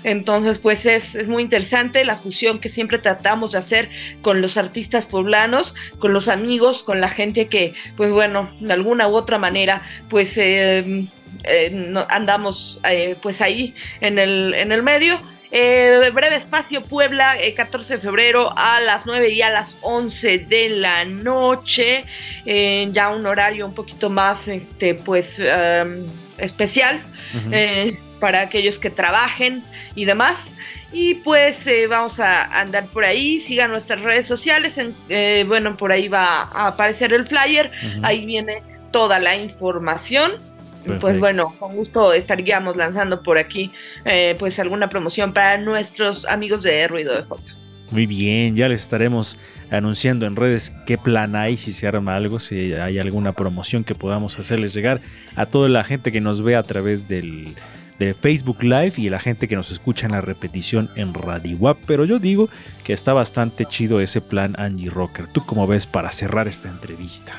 Entonces, pues es, es muy interesante la fusión que siempre tratamos de hacer con los artistas poblanos, con los amigos, con la gente que, pues bueno, de alguna u otra manera, pues eh, eh, no- andamos eh, pues ahí en el, en el medio. Eh, breve espacio Puebla, eh, 14 de febrero a las 9 y a las 11 de la noche. Eh, ya un horario un poquito más este, pues especial eh, para aquellos que trabajen y demás. Y pues eh, vamos a andar por ahí, sigan nuestras redes sociales, en- eh, bueno, por ahí va a aparecer el flyer, ahí viene toda la información. Pues Perfecto. bueno, con gusto estaríamos lanzando por aquí eh, pues alguna promoción para nuestros amigos de Ruido de Foto. Muy bien, ya les estaremos anunciando en redes qué plan hay, si se arma algo, si hay alguna promoción que podamos hacerles llegar a toda la gente que nos ve a través del, de Facebook Live y la gente que nos escucha en la repetición en Radio Wap. Pero yo digo que está bastante chido ese plan Angie Rocker. ¿Tú cómo ves para cerrar esta entrevista?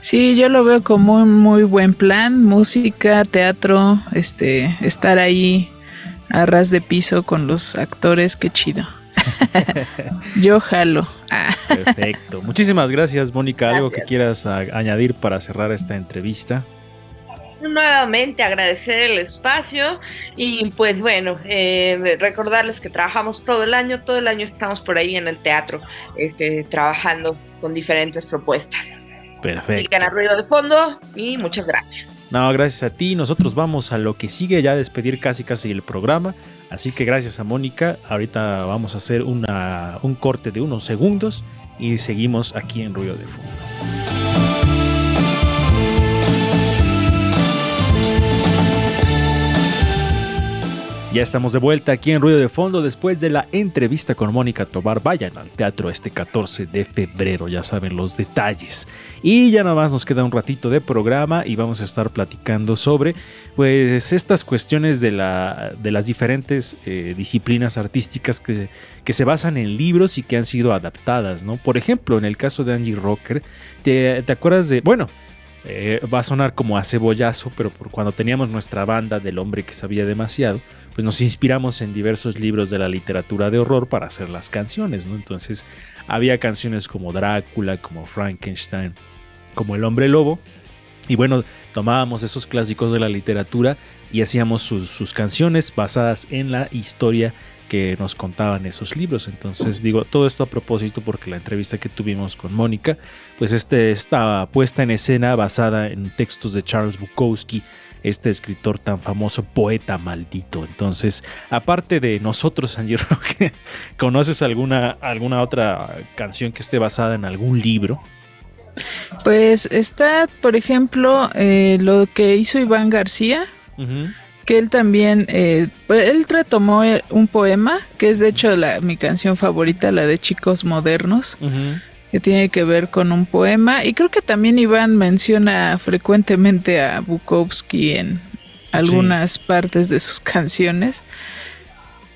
Sí, yo lo veo como un muy buen plan, música, teatro, este, estar ahí a ras de piso con los actores, qué chido. yo jalo. Ah. Perfecto. Muchísimas gracias, Mónica. ¿Algo que quieras añadir para cerrar esta entrevista? Nuevamente agradecer el espacio y pues bueno, eh, recordarles que trabajamos todo el año, todo el año estamos por ahí en el teatro este, trabajando con diferentes propuestas. Perfecto. Sigan a ruido de fondo y muchas gracias. No, gracias a ti. Nosotros vamos a lo que sigue, ya a despedir casi casi el programa. Así que gracias a Mónica. Ahorita vamos a hacer una, un corte de unos segundos y seguimos aquí en Ruido de Fondo. Ya estamos de vuelta aquí en Ruido de Fondo después de la entrevista con Mónica Tobar. Vayan al teatro este 14 de febrero, ya saben los detalles. Y ya nada más nos queda un ratito de programa y vamos a estar platicando sobre pues estas cuestiones de, la, de las diferentes eh, disciplinas artísticas que, que se basan en libros y que han sido adaptadas, ¿no? Por ejemplo, en el caso de Angie Rocker, ¿te, te acuerdas de... Bueno, eh, va a sonar como a cebollazo, pero por cuando teníamos nuestra banda del hombre que sabía demasiado, pues nos inspiramos en diversos libros de la literatura de horror para hacer las canciones, ¿no? Entonces había canciones como Drácula, como Frankenstein, como El hombre lobo, y bueno, tomábamos esos clásicos de la literatura y hacíamos sus, sus canciones basadas en la historia que nos contaban esos libros. Entonces digo, todo esto a propósito porque la entrevista que tuvimos con Mónica, pues este estaba puesta en escena basada en textos de Charles Bukowski, este escritor tan famoso, poeta maldito. Entonces, aparte de nosotros, Angie Roque, ¿conoces alguna, alguna otra canción que esté basada en algún libro? Pues está, por ejemplo, eh, lo que hizo Iván García. Uh -huh que él también, eh, él retomó eh, un poema, que es de hecho la, mi canción favorita, la de Chicos Modernos, uh -huh. que tiene que ver con un poema. Y creo que también Iván menciona frecuentemente a Bukowski en algunas sí. partes de sus canciones.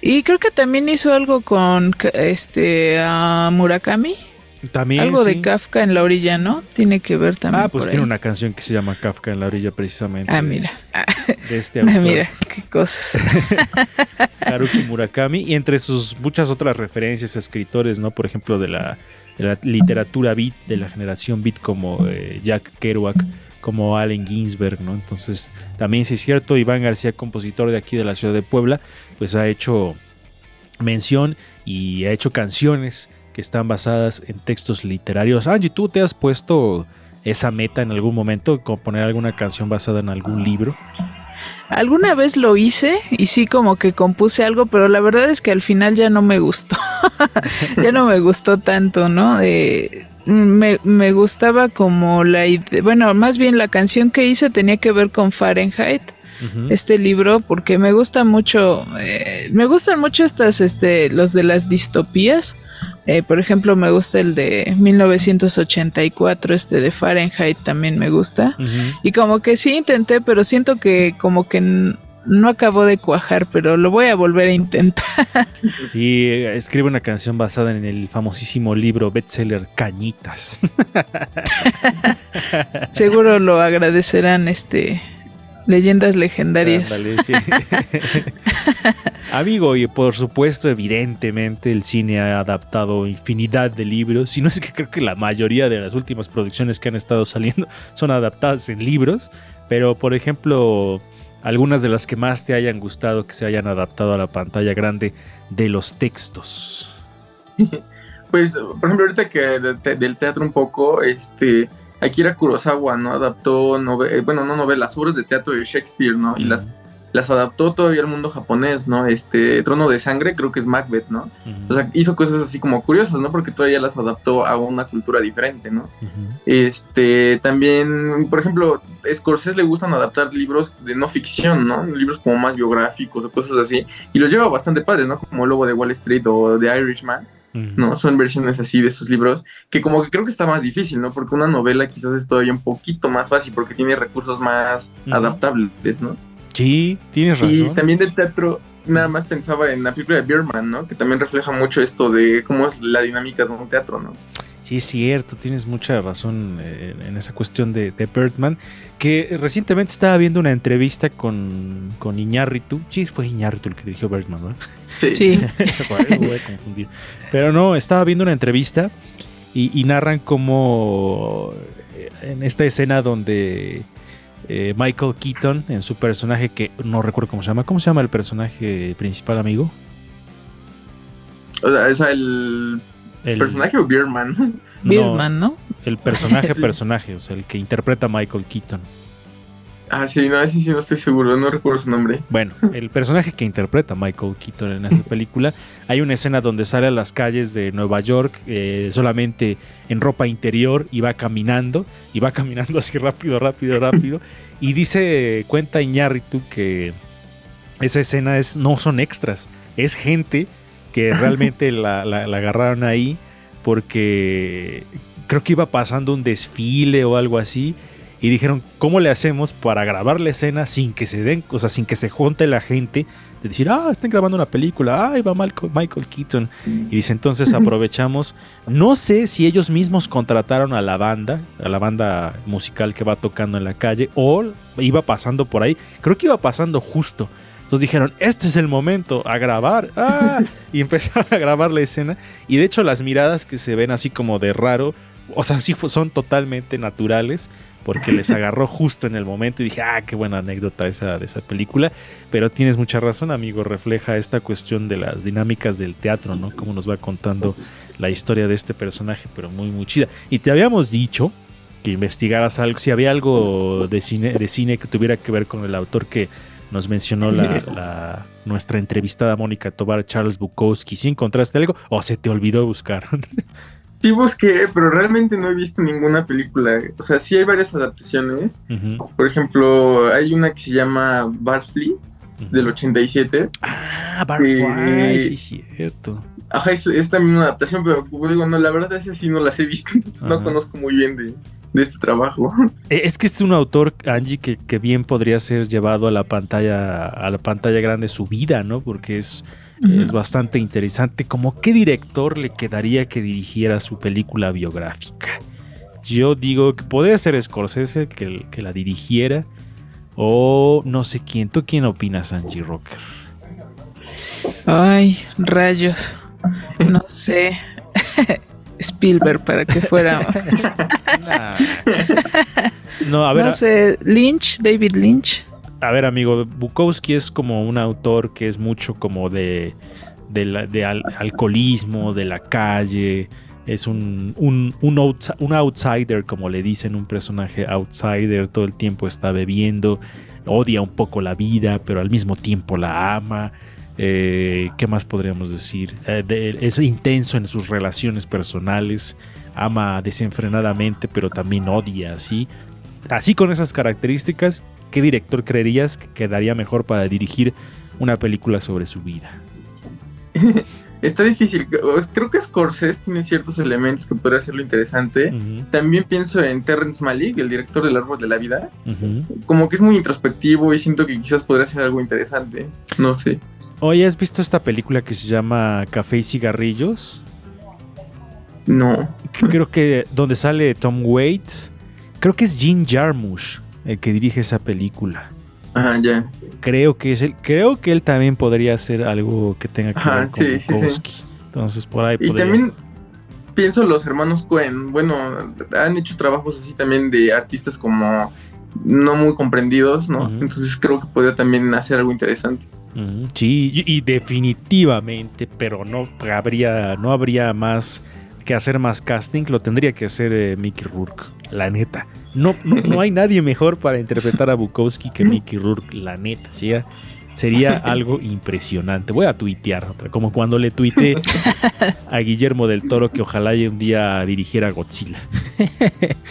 Y creo que también hizo algo con este uh, Murakami. También, Algo sí. de Kafka en la orilla, ¿no? Tiene que ver también. Ah, pues por tiene ahí. una canción que se llama Kafka en la orilla precisamente. Ah, mira. De este Ah, autor. mira, qué cosas. Haruki Murakami. Y entre sus muchas otras referencias a escritores, ¿no? Por ejemplo, de la, de la literatura beat, de la generación beat, como eh, Jack Kerouac, como Allen Ginsberg, ¿no? Entonces, también sí es cierto, Iván García, compositor de aquí de la ciudad de Puebla, pues ha hecho mención y ha hecho canciones que están basadas en textos literarios. Angie, ¿tú te has puesto esa meta en algún momento, componer alguna canción basada en algún libro? Alguna vez lo hice y sí como que compuse algo, pero la verdad es que al final ya no me gustó. ya no me gustó tanto, ¿no? Eh, me, me, gustaba como la idea, bueno, más bien la canción que hice tenía que ver con Fahrenheit. Uh -huh. Este libro, porque me gusta mucho, eh, me gustan mucho estas, este, los de las distopías. Eh, por ejemplo, me gusta el de 1984, este de Fahrenheit también me gusta. Uh -huh. Y como que sí intenté, pero siento que como que no acabó de cuajar, pero lo voy a volver a intentar. Sí, escribe una canción basada en el famosísimo libro bestseller Cañitas. Seguro lo agradecerán este Leyendas legendarias. Ándale, sí. Amigo, y por supuesto, evidentemente, el cine ha adaptado infinidad de libros. Si no es que creo que la mayoría de las últimas producciones que han estado saliendo son adaptadas en libros. Pero, por ejemplo, algunas de las que más te hayan gustado que se hayan adaptado a la pantalla grande de los textos. Pues, por ejemplo, ahorita que de, del teatro un poco, este. Akira Kurosawa, ¿no? Adaptó, nove bueno, no novelas, obras de teatro de Shakespeare, ¿no? Y las, las adaptó todavía al mundo japonés, ¿no? Este, Trono de Sangre, creo que es Macbeth, ¿no? Uh -huh. O sea, hizo cosas así como curiosas, ¿no? Porque todavía las adaptó a una cultura diferente, ¿no? Uh -huh. Este, también, por ejemplo, a Scorsese le gustan adaptar libros de no ficción, ¿no? Libros como más biográficos o cosas así. Y los lleva bastante padres, ¿no? Como El Lobo de Wall Street o The Irishman. ¿No? Son versiones así de esos libros que como que creo que está más difícil, ¿no? Porque una novela quizás es todavía un poquito más fácil porque tiene recursos más uh -huh. adaptables, ¿no? Sí, tienes razón. Y también del teatro, nada más pensaba en la película de Bierman, ¿no? Que también refleja mucho esto de cómo es la dinámica de un teatro, ¿no? Sí, es cierto, tienes mucha razón eh, en esa cuestión de, de, Birdman, que recientemente estaba viendo una entrevista con, con Iñárritu, sí, fue Iñárritu el que dirigió Birdman, ¿no? Sí. sí. bueno, voy a confundir. Pero no, estaba viendo una entrevista y, y narran como en esta escena donde eh, Michael Keaton, en su personaje que no recuerdo cómo se llama, ¿cómo se llama el personaje principal, amigo? O sea, sea el ¿El personaje o Bierman? Bierman, ¿no? El personaje, sí. personaje, o sea, el que interpreta a Michael Keaton. Ah, sí, no, sí, sí, no estoy seguro, no recuerdo su nombre. Bueno, el personaje que interpreta Michael Keaton en esta película, hay una escena donde sale a las calles de Nueva York eh, solamente en ropa interior y va caminando, y va caminando así rápido, rápido, rápido, y dice, cuenta Iñárritu que esa escena es, no son extras, es gente que realmente la, la- la agarraron ahí porque creo que iba pasando un desfile o algo así. Y dijeron, ¿cómo le hacemos para grabar la escena sin que se den, o sea, sin que se junte la gente? De decir, ah, están grabando una película, ah, va Michael, Michael Keaton. Y dice, entonces aprovechamos. No sé si ellos mismos contrataron a la banda, a la banda musical que va tocando en la calle, o iba pasando por ahí. Creo que iba pasando justo. Entonces dijeron, este es el momento, a grabar. ¡Ah! Y empezaron a grabar la escena. Y de hecho las miradas que se ven así como de raro, o sea, sí son totalmente naturales, porque les agarró justo en el momento y dije, ah, qué buena anécdota esa de esa película. Pero tienes mucha razón, amigo, refleja esta cuestión de las dinámicas del teatro, ¿no? Cómo nos va contando la historia de este personaje, pero muy, muy chida. Y te habíamos dicho que investigaras algo, si había algo de cine, de cine que tuviera que ver con el autor que nos mencionó la, la- nuestra entrevistada Mónica Tobar, Charles Bukowski. ¿Si encontraste algo o se te olvidó buscar? Sí busqué, pero realmente no he visto ninguna película. O sea, sí hay varias adaptaciones. Por ejemplo, hay una que se llama Barfly, del 87. Ah, Barfly, sí, cierto. Ajá, es, es también una adaptación, pero como digo, no, la verdad es que sí no las he visto, entonces no conozco muy bien de, de este trabajo. Eh, Es que es un autor, Angie, que, que bien podría ser llevado a la pantalla, a la pantalla grande su vida, ¿no? Porque es, es bastante interesante. ¿Cómo qué director le quedaría que dirigiera su película biográfica? Yo digo que podría ser Scorsese que, que la dirigiera. O no sé quién. ¿Tú quién opinas, Angie Rocker? Ay, rayos. No sé. Spielberg para que fuera. No, a ver. no a- sé, Lynch, David Lynch. A ver, amigo, Bukowski es como un autor que es mucho como de, de, la- de al- alcoholismo, de la calle. Es un, un, un, un outsider, como le dicen, un personaje outsider. Todo el tiempo está bebiendo, odia un poco la vida, pero al mismo tiempo la ama. Eh, ¿Qué más podríamos decir? Eh, de- es intenso en sus relaciones personales, ama desenfrenadamente, pero también odia, así. Así con esas características, ¿qué director creerías que quedaría mejor para dirigir una película sobre su vida? Está difícil. Creo que Scorsese tiene ciertos elementos que podría hacerlo interesante. También pienso en Terrence Malick, el director del Árbol de la Vida. Como que es muy introspectivo y siento que quizás podría ser algo interesante. No sé. Oye, ¿has visto esta película que se llama Café y Cigarrillos? No. Creo que donde sale Tom Waits. Creo que es Jim Jarmusch el que dirige esa película. Ajá, ya. Creo que es él. Creo que él también podría hacer algo que tenga que Ajá, ver con sí, sí, sí. Entonces por ahí Y podría- también pienso los hermanos Cohen. Bueno, han hecho trabajos así también de artistas como no muy comprendidos, ¿no? Entonces creo que podría también hacer algo interesante. Sí, y, y definitivamente, pero no habría, no habría más que hacer más casting, lo tendría que hacer eh, Mickey Rourke, la neta. No, no, no hay nadie mejor para interpretar a Bukowski que Mickey Rourke, la neta. ¿sí? Sería algo impresionante. Voy a tuitear otra, como cuando le tuiteé a Guillermo del Toro que ojalá un día dirigiera Godzilla.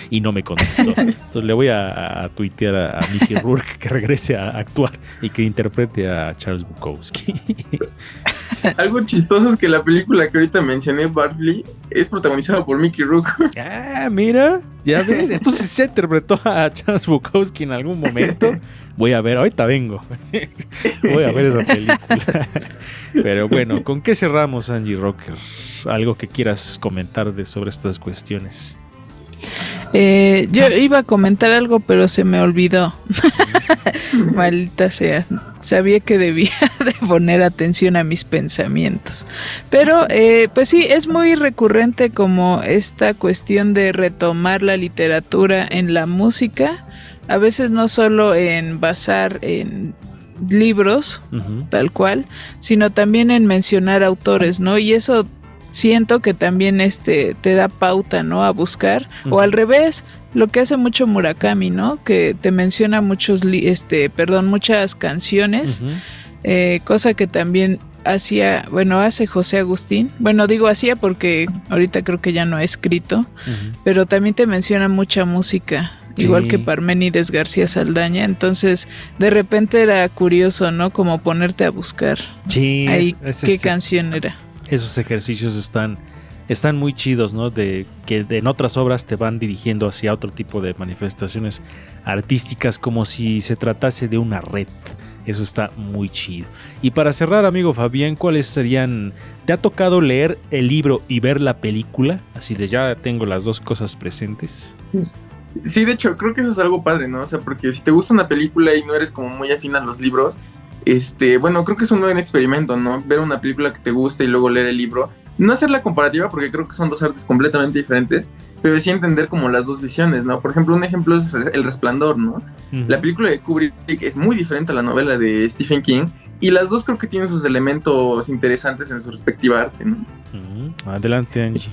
y no me contestó. Entonces le voy a, a tuitear a, a Mickey Rourke que regrese a actuar y que interprete a Charles Bukowski. Algo chistoso es que la película que ahorita mencioné, Bartley, es protagonizada por Mickey Rourke. Ah, mira, ya ves. Entonces ya interpretó a Charles Bukowski en algún momento. Voy a ver, ahorita vengo. Voy a ver esa película. Pero bueno, ¿con qué cerramos, Angie Rocker? Algo que quieras comentar de sobre estas cuestiones. Eh, yo iba a comentar algo, pero se me olvidó. Maldita sea. Sabía que debía de poner atención a mis pensamientos. Pero, eh, pues sí, es muy recurrente como esta cuestión de retomar la literatura en la música. A veces no solo en basar en libros, tal cual, sino también en mencionar autores, ¿no? Y eso siento que también este te da pauta, ¿no? A buscar o al revés, lo que hace mucho Murakami, ¿no? Que te menciona muchos, li- este, perdón, muchas canciones, eh, cosa que también hacía, bueno, hace José Agustín. Bueno, digo hacía porque ahorita creo que ya no ha escrito, pero también te menciona mucha música igual que Parménides García Saldaña. Entonces, de repente era curioso, ¿no? Como ponerte a buscar Sí, ahí es- es- qué es- canción era. esos ejercicios están, están muy chidos, ¿no? De que en otras obras te van dirigiendo hacia otro tipo de manifestaciones artísticas como si se tratase de una red. Eso está muy chido. Y para cerrar, amigo Fabián, ¿cuáles serían? ¿Te ha tocado leer el libro y ver la película? Así de ya tengo las dos cosas presentes. Sí, de hecho, creo que eso es algo padre, ¿no? O sea, porque si te gusta una película y no eres como muy afín a los libros, este, bueno, creo que es un buen experimento, ¿no? Ver una película que te gusta y luego leer el libro. No hacer la comparativa porque creo que son dos artes completamente diferentes, pero sí entender como las dos visiones, ¿no? Por ejemplo, un ejemplo es El Resplandor, ¿no? La película de Kubrick es muy diferente a la novela de Stephen King y las dos creo que tienen sus elementos interesantes en su respectiva arte, ¿no? Adelante, Angie.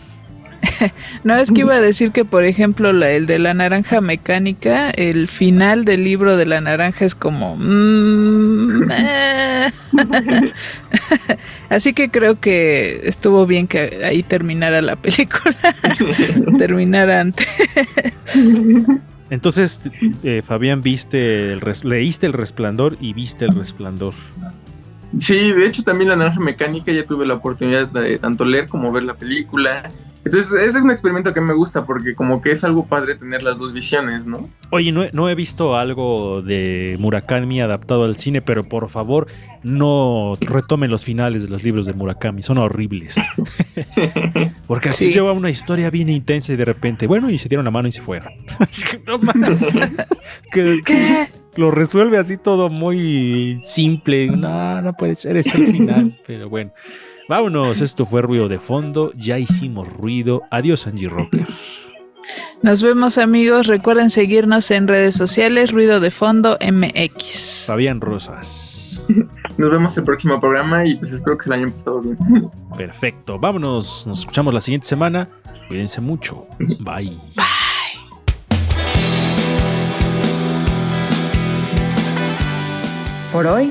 No, es que iba a decir que, por ejemplo, la, el de la naranja mecánica, el final del libro de la naranja es como... mm, eh. Así que creo que estuvo bien que ahí terminara la película. terminara antes. Entonces, eh, Fabián, viste el res- leíste el resplandor y viste el resplandor. Sí, de hecho también la naranja mecánica ya tuve la oportunidad de tanto leer como ver la película. Entonces, ese es un experimento que me gusta porque como que es algo padre tener las dos visiones, ¿no? Oye, no he, no he visto algo de Murakami adaptado al cine, pero por favor no retomen los finales de los libros de Murakami, son horribles. Porque así Sí. lleva una historia bien intensa y de repente, bueno, y se dieron la mano y se fueron. Es que, no mames. Que- que Lo resuelve así todo muy simple. No, no puede ser, es el final. Pero bueno. Vámonos, esto fue ruido de fondo, ya hicimos ruido. Adiós, Angie Rocker. Nos vemos amigos, recuerden seguirnos en redes sociales, Ruido de Fondo MX. Fabián Rosas. Nos vemos el próximo programa y pues espero que se lo hayan pasado bien. Perfecto, vámonos, nos escuchamos la siguiente semana. Cuídense mucho. Bye. Por hoy